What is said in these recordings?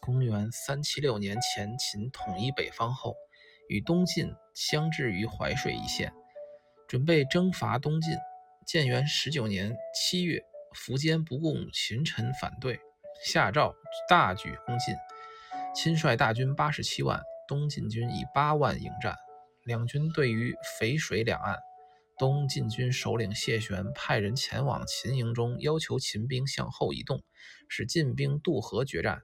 公元三七六年，前秦统一北方后，与东晋相峙于淮水一线，准备征伐东晋。建元十九年七月，苻坚不顾群臣反对，下诏大举攻晋。亲率大军八十七万，东晋军以八万迎战。两军对于淝水两岸，东晋军首领谢玄派人前往秦营中，要求秦兵向后移动，使晋兵渡河决战。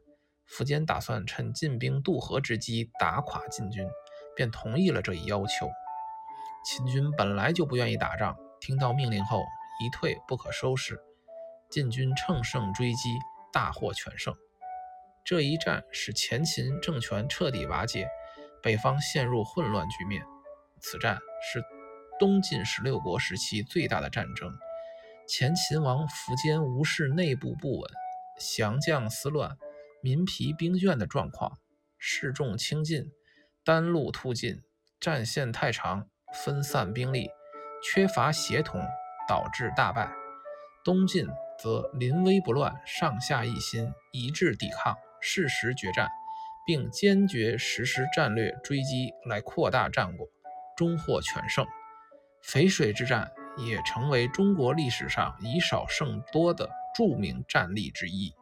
苻坚打算趁晋兵渡河之机打垮晋军，便同意了这一要求。秦军本来就不愿意打仗，听到命令后一退不可收拾。晋军乘胜追击，大获全胜。这一战使前秦政权彻底瓦解，北方陷入混乱局面。此战是东晋十六国时期最大的战争。前秦王苻坚无视内部不稳、降将思乱。民疲兵倦的状况，士众轻进，单路突进，战线太长，分散兵力，缺乏协同，导致大败。东晋则临危不乱，上下一心，一致抵抗，适时决战，并坚决实施战略追击来扩大战果，终获全胜。淝水之战也成为中国历史上以少胜多的著名战例之一。